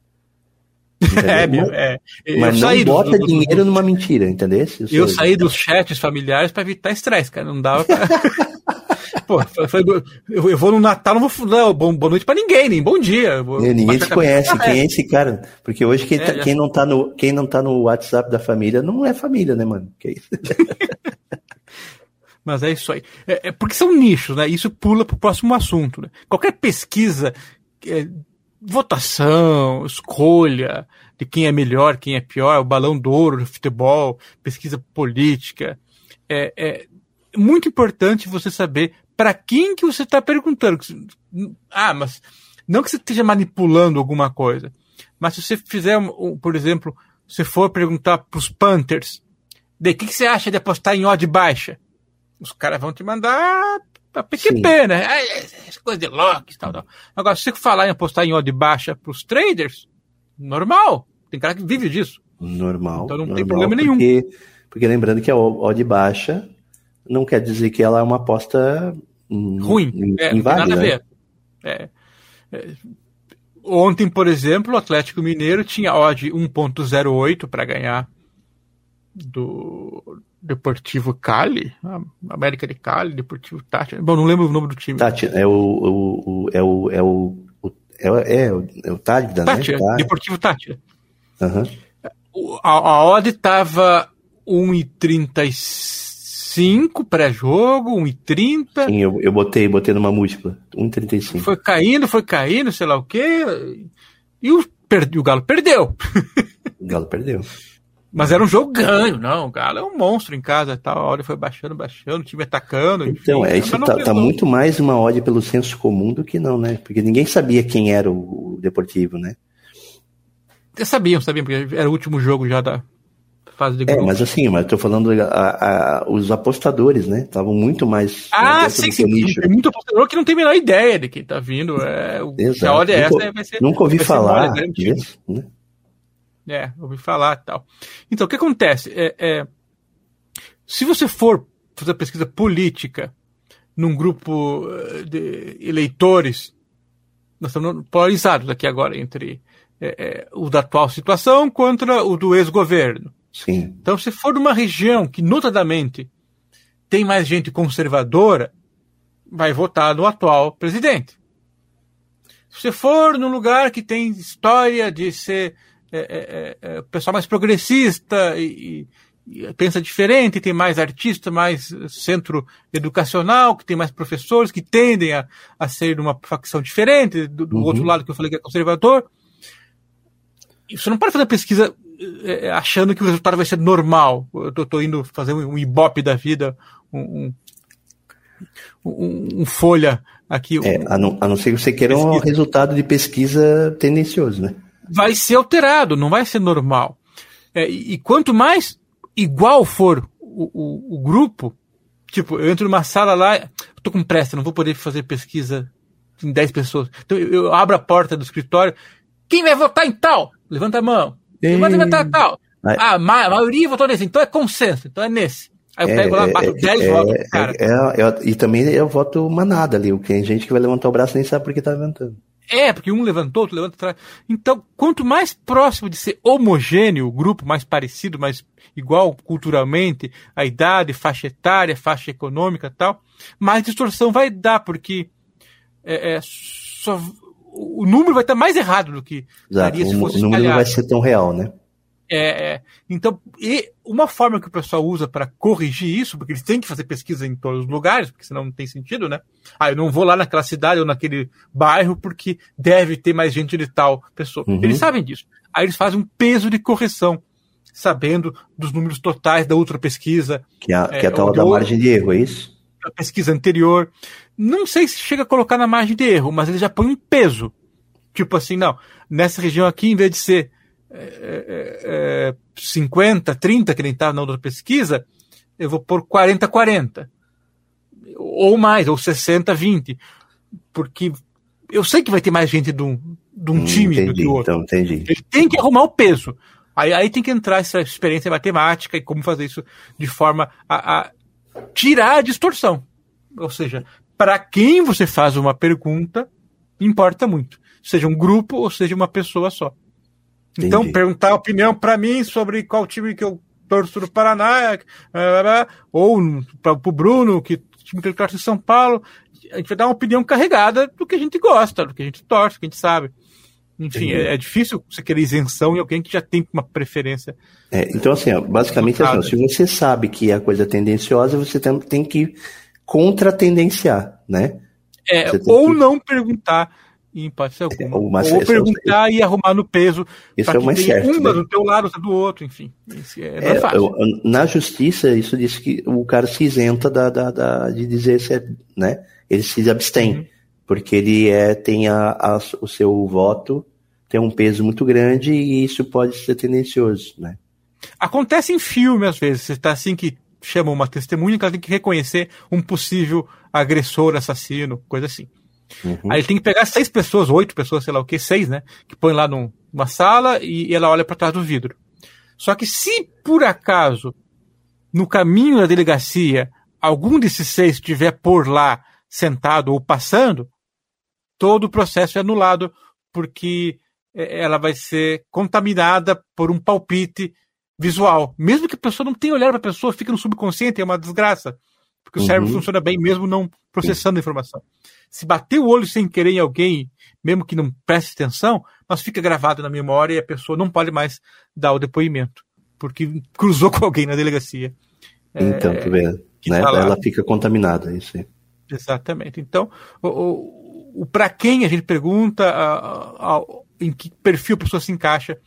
É, é, é, Mas não bota do, do, dinheiro do, numa mentira, entendeu? Eu, eu saí dos chats familiares para evitar estresse, cara. Não dava pra... Pô, eu, vou no Natal, não vou dar boa noite pra ninguém, nem bom dia. ninguém te conhece, quem é esse cara? Porque hoje quem, é, tá, quem, não tá no, quem não tá no WhatsApp da família não é família, né, mano? Que isso? Mas é isso aí. É, é, porque são nichos, né? Isso pula pro próximo assunto. Né? Qualquer pesquisa é, votação, escolha de quem é melhor, quem é pior, o balão de ouro do futebol, pesquisa política. É, é muito importante você saber para quem que você está perguntando. Ah, mas não que você esteja manipulando alguma coisa, mas se você fizer, por exemplo, se for perguntar para os Panthers, de que, que você acha de apostar em odd baixa? Os caras vão te mandar a PQP, né? Essa coisa de locks e tal, tal. Agora, se você falar em apostar em odd baixa para os traders, normal. Tem cara que vive disso. Normal. Então não normal, tem problema nenhum. Porque, porque lembrando que a odd baixa não quer dizer que ela é uma aposta ruim. É, inválida. Nada a ver. É, é, ontem, por exemplo, o Atlético Mineiro tinha odd 1.08 para ganhar do Deportivo Cali, América de Cali, Deportivo Tati. Bom, não lembro o nome do time. Tati, é o, o, o é o é o, é o, é o, é o Tátira, né? Tá. Deportivo Tátira. Uhum. A, a odd tava 1,35 pré-jogo, 1,30. Sim, eu, eu botei, botei numa múltipla, 1,35. Foi caindo, foi caindo, sei lá o quê. E o, o Galo perdeu. O Galo perdeu. Mas era um jogo ganho, não. O Galo é um monstro em casa tal. A hora foi baixando, baixando, o time atacando. Então, enfim, é, isso tá, tá, muito mais uma ódio pelo senso comum do que não, né? Porque ninguém sabia quem era o, o Deportivo, né? Sabiam, sabiam, porque era o último jogo já da fase de é. É, mas assim, mas tô falando a, a, os apostadores, né? Estavam muito mais. Ah, sim, sim. Nicho. Tem muito apostador que não tem a menor ideia de quem tá vindo. É, Exato. A hora é essa, vai ser. Nunca ouvi falar disso, né? É, ouvi falar tal. Então, o que acontece? É, é, se você for fazer pesquisa política num grupo eh, de eleitores, nós estamos polarizados aqui agora entre é, é, o da atual situação contra o do ex-governo. Sim. Então, se for numa região que, notadamente, tem mais gente conservadora, vai votar no atual presidente. Se você for num lugar que tem história de ser é, é, é, é, o pessoal mais progressista e, e, pensa diferente, tem mais artista, mais centro educacional, que tem mais professores que tendem a, a ser uma facção diferente do, do uhum. outro lado que eu falei que é conservador. E você não pode fazer pesquisa achando que o resultado vai ser normal. Eu tô, tô indo fazer um, ibope da vida, um, um um, folha aqui. É, a, não, a não ser que você queira pesquisa. um resultado de pesquisa tendencioso, né? Vai ser alterado, não vai ser normal. É, e, e, quanto mais igual for o, o, o, grupo, tipo, eu entro numa sala lá, eu tô com pressa, não vou poder fazer pesquisa em 10 pessoas. Então eu, eu, abro a porta do escritório, quem vai votar em tal? Levanta a mão. Vai votar em tal? Ah, a maioria votou nesse, então é consenso, então é nesse. Aí eu é, pego lá, bato é, 10 é, votos, cara. É, é, e também eu voto manada ali, tem gente que vai levantar o braço e nem sabe por que tá levantando. É, porque um levantou, outro levanta atrás. Então, quanto mais próximo de ser homogêneo o grupo, mais parecido, mais igual culturalmente, a idade, faixa etária, faixa econômica tal, mais distorção vai dar, porque é, é só, o número vai estar mais errado do que Exato, se fosse O número espalhado. não vai ser tão real, né? É, é, então, e uma forma que o pessoal usa para corrigir isso, porque eles têm que fazer pesquisa em todos os lugares, porque senão não tem sentido, né? Ah, eu não vou lá naquela cidade ou naquele bairro porque deve ter mais gente de tal pessoa. Uhum. Eles sabem disso. Aí eles fazem um peso de correção, sabendo dos números totais da outra pesquisa. Que é, que é a tal da margem de erro, é isso? A pesquisa anterior. Não sei se chega a colocar na margem de erro, mas eles já põem um peso. Tipo assim, não, nessa região aqui, em vez de ser é, é, 50, 30, que nem estava na outra pesquisa, eu vou pôr 40, 40. Ou mais, ou 60, 20. Porque eu sei que vai ter mais gente de um, de um hum, time entendi, do que o outro. Então, entendi. Ele tem que arrumar o peso. Aí, aí tem que entrar essa experiência matemática e como fazer isso de forma a, a tirar a distorção. Ou seja, para quem você faz uma pergunta, importa muito. Seja um grupo ou seja uma pessoa só. Então, Entendi. perguntar a opinião para mim sobre qual time que eu torço do Paraná, ou para o Bruno, que time que ele torce em São Paulo. A gente vai dar uma opinião carregada do que a gente gosta, do que a gente torce, do que a gente sabe. Enfim, é, é, difícil você querer isenção em alguém que já tem uma preferência. É, então, assim, ó, basicamente, assim, se você sabe que a coisa é tendenciosa, você tem, tem que contra-tendenciar, né? É, ou que... não perguntar em hipótese é, alguma. Ou, ou é perguntar e arrumar no peso. Isso é o mais certo. Uma né? do teu lado, outra do outro, enfim. É, é eu, na justiça, isso diz que o cara se isenta da, da, da de dizer se é, né? Ele se abstém. Uhum. Porque ele é, tem a, a, o seu voto, tem um peso muito grande e isso pode ser tendencioso, né? Acontece em filme, às vezes. Você está assim que chama uma testemunha que ela tem que reconhecer um possível agressor, assassino, coisa assim. Uhum. Aí ele tem que pegar seis pessoas, oito pessoas, sei lá o que, seis, né? Que põe lá num, numa sala e, e ela olha para trás do vidro. Só que se por acaso, no caminho da delegacia, algum desses seis estiver por lá, sentado ou passando, todo o processo é anulado, porque é, ela vai ser contaminada por um palpite visual. Mesmo que a pessoa não tenha olhado para a pessoa, fica no subconsciente, é uma desgraça. Porque uhum. o cérebro funciona bem mesmo não processando a informação. Se bater o olho sem querer em alguém, mesmo que não preste atenção, mas fica gravado na memória e a pessoa não pode mais dar o depoimento, porque cruzou com alguém na delegacia. Então, é, tu vê, né? Tá ela fica contaminada, é isso aí. Exatamente. Então, o, o, o para quem a gente pergunta, a, a, em que perfil a pessoa se encaixa,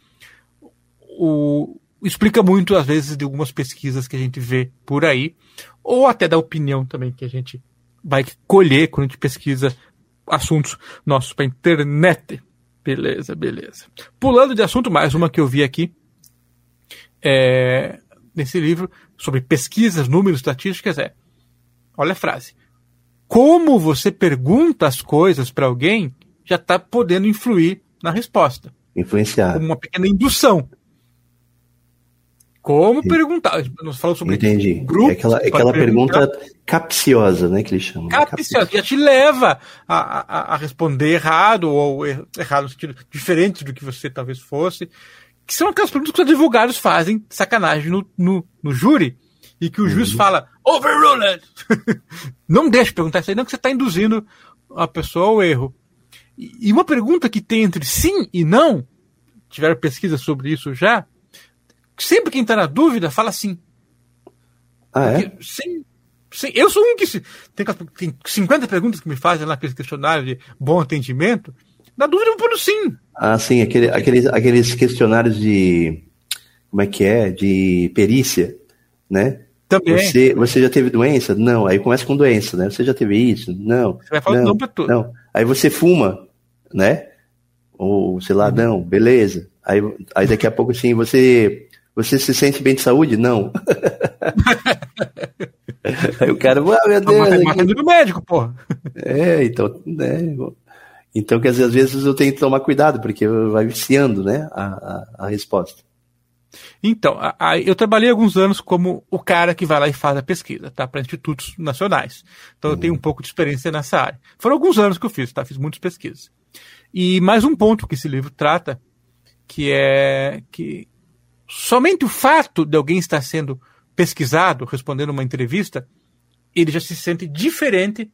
o, explica muito, às vezes, de algumas pesquisas que a gente vê por aí ou até da opinião também que a gente vai colher quando a gente pesquisa assuntos nossos para internet. Beleza, beleza. Pulando de assunto, mais uma que eu vi aqui é, nesse livro sobre pesquisas, números, estatísticas é. Olha a frase. Como você pergunta as coisas para alguém já está podendo influir na resposta. Influenciar. Como uma pequena indução. Como perguntar? Nós falamos sobre Entendi. Grupos, é aquela, aquela pergunta capciosa, né, que eles chamam. Capciosa, já te leva a, a, a, responder errado, ou errado no sentido diferente do que você talvez fosse. Que são aquelas perguntas que os advogados fazem, sacanagem, no, no, no júri, e que o juiz uhum. fala, overruled! não deixe perguntar isso aí, não, que você está induzindo a pessoa ao erro. E uma pergunta que tem entre sim e não, tiveram pesquisa sobre isso já, sempre quem está na dúvida fala sim. Ah, é? sim, sim, eu sou um que se, tem, tem 50 perguntas que me fazem lá naquele questionário de bom atendimento. Na dúvida eu vou no sim. Ah, sim, aquele, aqueles, aqueles questionários de. Como é que é? De perícia, né? Também. Você, você já teve doença? Não. Aí começa com doença, né? Você já teve isso? Não. Você vai falar não, não pra tudo. Não. Aí você fuma, né? Ou sei lá, não, beleza. Aí, aí daqui a pouco assim, você você se sente bem de saúde? Não. aí o cara, ah, meu Deus. Mas aqui... do médico, porra. É, então, né? Então, quer dizer, às vezes eu tenho que tomar cuidado, porque vai viciando, né, a, a, a resposta. Então, a, a, eu trabalhei alguns anos como o cara que vai lá e faz a pesquisa, tá? Para institutos nacionais. Então, eu tenho um pouco de experiência nessa área. Foram alguns anos que eu fiz, tá? Fiz muitas pesquisas. E mais um ponto que esse livro trata, que é que somente o fato de alguém estar sendo pesquisado, respondendo uma entrevista, ele já se sente diferente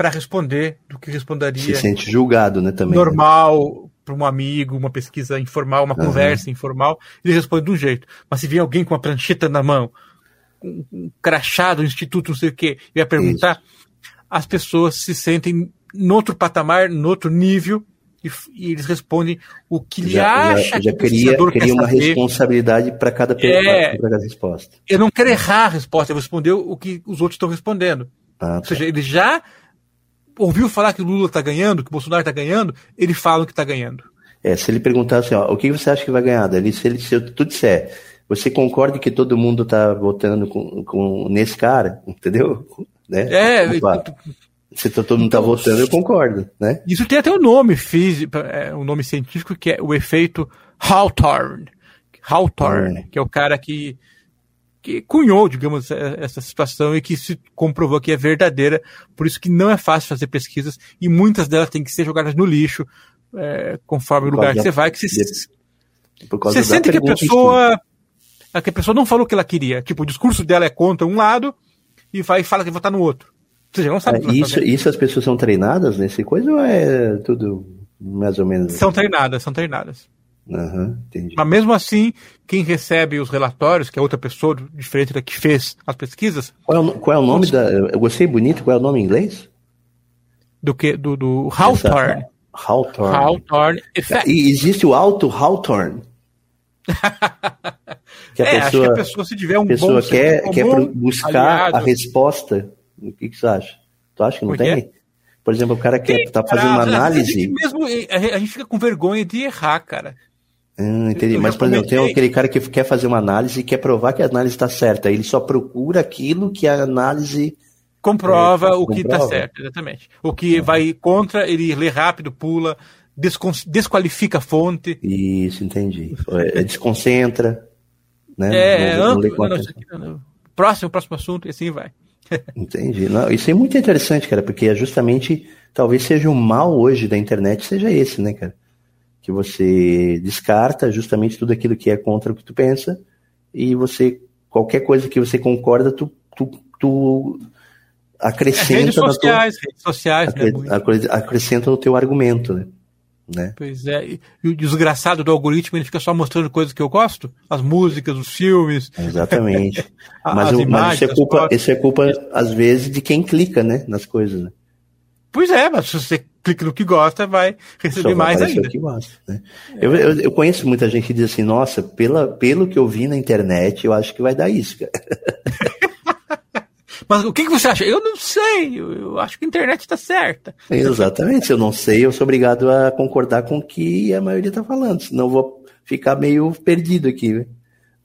para responder do que responderia. Se sente julgado, né? Também. Normal, né? para um amigo, uma pesquisa informal, uma uhum. conversa informal, ele responde de um jeito. Mas se vier alguém com uma prancheta na mão, um crachado, um instituto, não sei o quê, e vai perguntar, Isso. as pessoas se sentem outro patamar, outro nível, e, e, eles respondem o que ele já, acha já, já que queria, o queria uma saber. responsabilidade para cada pergunta, é, para cada resposta. Eu não quero errar a resposta, eu vou responder o que os outros estão respondendo. Ah, tá. Ou seja, ele já ouviu falar que o Lula está ganhando, que o Bolsonaro está ganhando, ele fala que está ganhando. É, se ele perguntar assim, ó, o que você acha que vai ganhar? Ele, se, ele, se eu tu disser, você concorda que todo mundo está votando com, com, nesse cara, entendeu? Né? É, se todo mundo está então, votando, eu concordo, né? Isso tem até um nome físico, é, um nome científico que é o efeito Hawthorne. Hawthorne, que é o cara que que cunhou, digamos, é, essa situação e que se comprovou que é verdadeira. Por isso que não é fácil fazer pesquisas e muitas delas têm que ser jogadas no lixo, é, conforme o lugar que você vai. Que você, você sente que a pessoa que... que a pessoa não falou o que ela queria. Tipo, o discurso dela é contra um lado e vai e fala que vai votar no outro. Você já não sabe. É, isso, isso as pessoas são treinadas nesse coisa ou é tudo mais ou menos? São treinadas, são treinadas. Uhum, Mas mesmo assim, quem recebe os relatórios, que é outra pessoa diferente da que fez as pesquisas. Qual é o, qual é o nome da. Eu gostei bonito, qual é o nome em inglês? Do que? Do, do Hawthorne. Hawthorne. Hawthorne Effect. E existe o alto Hawthorne. que a é, pessoa, acho que a pessoa se tiver um pessoa bom quer, quer buscar aliado. a resposta. O que, que você acha? Tu acha que não Porque tem? É? Por exemplo, o cara quer tá fazendo uma análise. A gente, mesmo, a gente fica com vergonha de errar, cara. Hum, entendi. Mas, por exemplo, tem aquele cara que quer fazer uma análise e quer provar que a análise está certa. Ele só procura aquilo que a análise comprova é, o que está certo, exatamente. O que uhum. vai contra, ele lê rápido, pula, desqualifica a fonte. Isso, entendi. É, desconcentra. Né? É, não, não, não, aqui, próximo, próximo assunto, e assim vai. Entendi. Não, isso é muito interessante, cara, porque é justamente, talvez seja o mal hoje da internet, seja esse, né, cara? Que você descarta justamente tudo aquilo que é contra o que tu pensa e você qualquer coisa que você concorda tu, tu, tu acrescenta é, redes sociais, tua, redes sociais acre, né, acrescenta no teu argumento né? né? Pois é, e o desgraçado do algoritmo ele fica só mostrando coisas que eu gosto, as músicas, os filmes. Exatamente. mas, o, imagens, mas isso é culpa, isso é culpa às vezes de quem clica, né, nas coisas. Né? Pois é, mas se você clica no que gosta, vai receber mais ainda. Que gosta, né? é. eu, eu, eu, conheço muita gente que diz assim, nossa, pela, pelo que eu vi na internet, eu acho que vai dar isso, cara. Mas o que, que você acha? Eu não sei, eu, eu acho que a internet está certa. Exatamente, se eu não sei, eu sou obrigado a concordar com o que a maioria está falando, senão eu vou ficar meio perdido aqui. Né?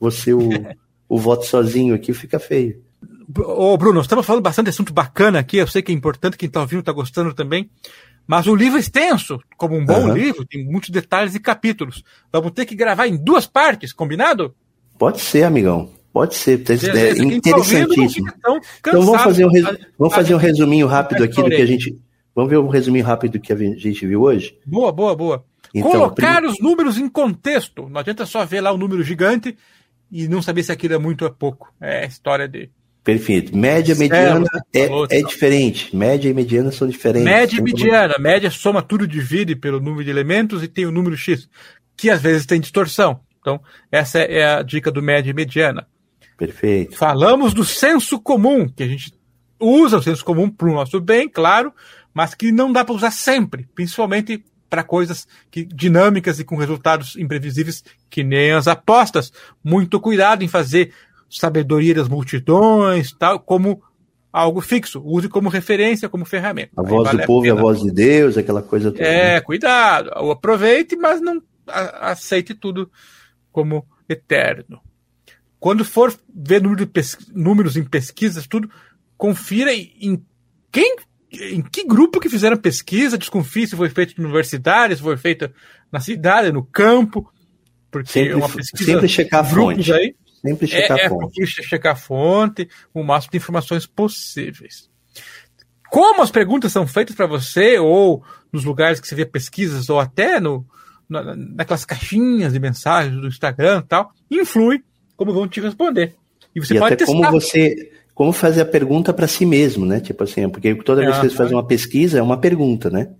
Você, o, o voto sozinho aqui, fica feio. Ô, Bruno, estamos falando bastante assunto bacana aqui, eu sei que é importante, quem está ouvindo está gostando também. Mas o livro é extenso, como um bom uhum. livro, tem muitos detalhes e capítulos. Vamos ter que gravar em duas partes, combinado? Pode ser, amigão. Pode ser. É, é interessantíssimo. Tá então vamos fazer um, res... vamos fazer um resuminho rápido aqui do que a gente. Vamos ver um resuminho rápido do que a gente viu hoje? Boa, boa, boa. Então, Colocar prim... os números em contexto. Não adianta só ver lá o um número gigante e não saber se aquilo é muito ou é pouco. É a história de Perfeito. Média e mediana é, é, diferente. Média e mediana são diferentes. Média e mediana. Média soma tudo, divide pelo número de elementos e tem o número X, que às vezes tem distorção. Então, essa é a dica do média e mediana. Perfeito. Falamos do senso comum, que a gente usa o senso comum para o nosso bem, claro, mas que não dá para usar sempre, principalmente para coisas que, dinâmicas e com resultados imprevisíveis, que nem as apostas. Muito cuidado em fazer sabedoria das multidões, tal, como algo fixo. Use como referência, como ferramenta. A voz vale do povo e a voz de Deus, aquela coisa toda. É, né? cuidado. Aproveite, mas não aceite tudo como eterno. Quando for ver número números em pesquisas, tudo, confira em quem, em que grupo que fizeram pesquisa, desconfie se foi feito em universidades, se foi feita na cidade, no campo, porque sempre, é uma pesquisa sempre checar a fonte. Aí, sempre checar é, a fonte. É, checar a fonte, o máximo de informações possíveis. Como as perguntas são feitas para você, ou nos lugares que você vê pesquisas, ou até no, na, naquelas caixinhas de mensagens do Instagram e tal, influi como vão te responder. E você e pode até testar. como você como fazer a pergunta para si mesmo, né? Tipo assim, porque toda vez que você faz uma pesquisa é uma pergunta, né?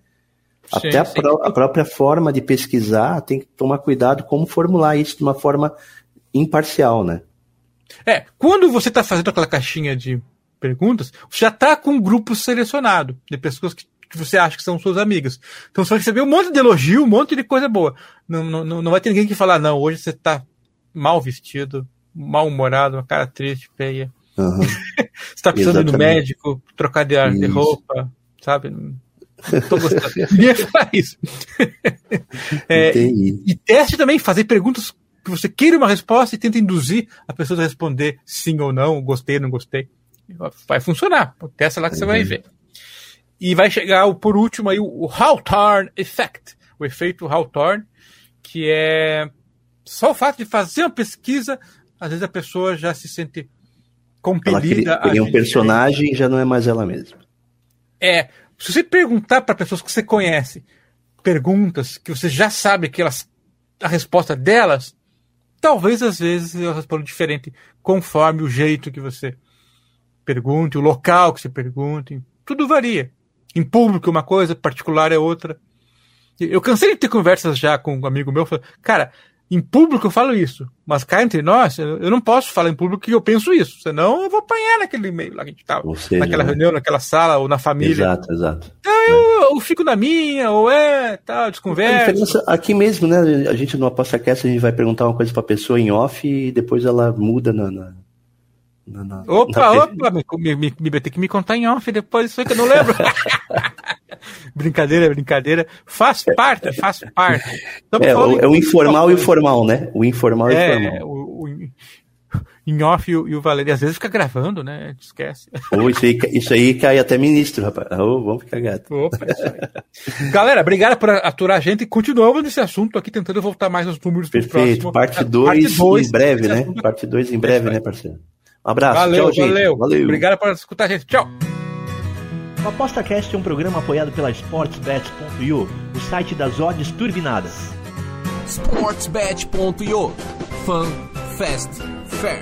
Até sim, a, pró a, própria forma de pesquisar tem que tomar cuidado como formular isso de uma forma imparcial, né? É, quando você está fazendo aquela caixinha de perguntas, você já está com um grupo selecionado de pessoas que, que, você acha que são suas amigas. Então você vai receber um monte de elogio, um monte de coisa boa. Não, não, não vai ter ninguém que falar, não, hoje você está mal vestido, mal-humorado, uma cara triste, feia. Uhum. você tá precisando ir no médico, trocar de, ar, de roupa, sabe? Tô gostando. Ninguém faz isso. é, e teste também, fazer perguntas que você queira uma resposta e tenta induzir a pessoa a responder sim ou não, gostei, não gostei. Vai funcionar. Testa lá que uhum. você vai uhum. ver. E vai chegar, por último, aí, o Hawthorne Effect, o efeito Hawthorne, que é só o fato de fazer uma pesquisa, às vezes a pessoa já se sente compelida ela cria, um personagem e já não é mais ela mesma. É. Se você perguntar para pessoas que você conhece perguntas que você já sabe que elas a resposta delas, talvez às vezes elas respondam diferente conforme o jeito que você pergunte, o local que você pergunte, tudo varia. Em público uma coisa, particular é outra. Eu cansei de ter conversas já com um amigo meu, falando, cara, em público eu falo isso, mas cá entre nós, eu não posso falar em público que eu penso isso, senão eu vou apanhar naquele e-mail lá que a gente tava, seja, naquela né? reunião, naquela sala ou na família. Exato, exato. Então eu, eu fico na minha, ou é, tal, desconversa. aqui mesmo, né, a gente no ApostaCast a gente vai perguntar uma coisa pra pessoa em off e depois ela muda na... na... Na, na, opa, na... opa, me, me, me, me ter que me contar em off depois, isso aí que eu não lembro. brincadeira, brincadeira. Faz parte, faz parte. é, o, é o informal e o formal, né? O informal é, e o formal. O, o, em off e o, e o Valério, às vezes fica gravando, né? Esquece. Oh, isso, aí, isso aí cai até ministro, rapaz. Oh, vamos ficar gato. Opa, Galera, obrigado por aturar a gente e continuamos nesse assunto aqui, tentando voltar mais aos números Perfeito. Parte 2 em breve, né? Parte 2 em breve, né, parceiro? Um abraço. Valeu, Tchau, valeu. valeu. Obrigado por escutar a gente. Tchau. O ApostaCast é um programa apoiado pela SportsBet.io, o site das odds turbinadas. SportsBet.io Fun, Fast, Fair.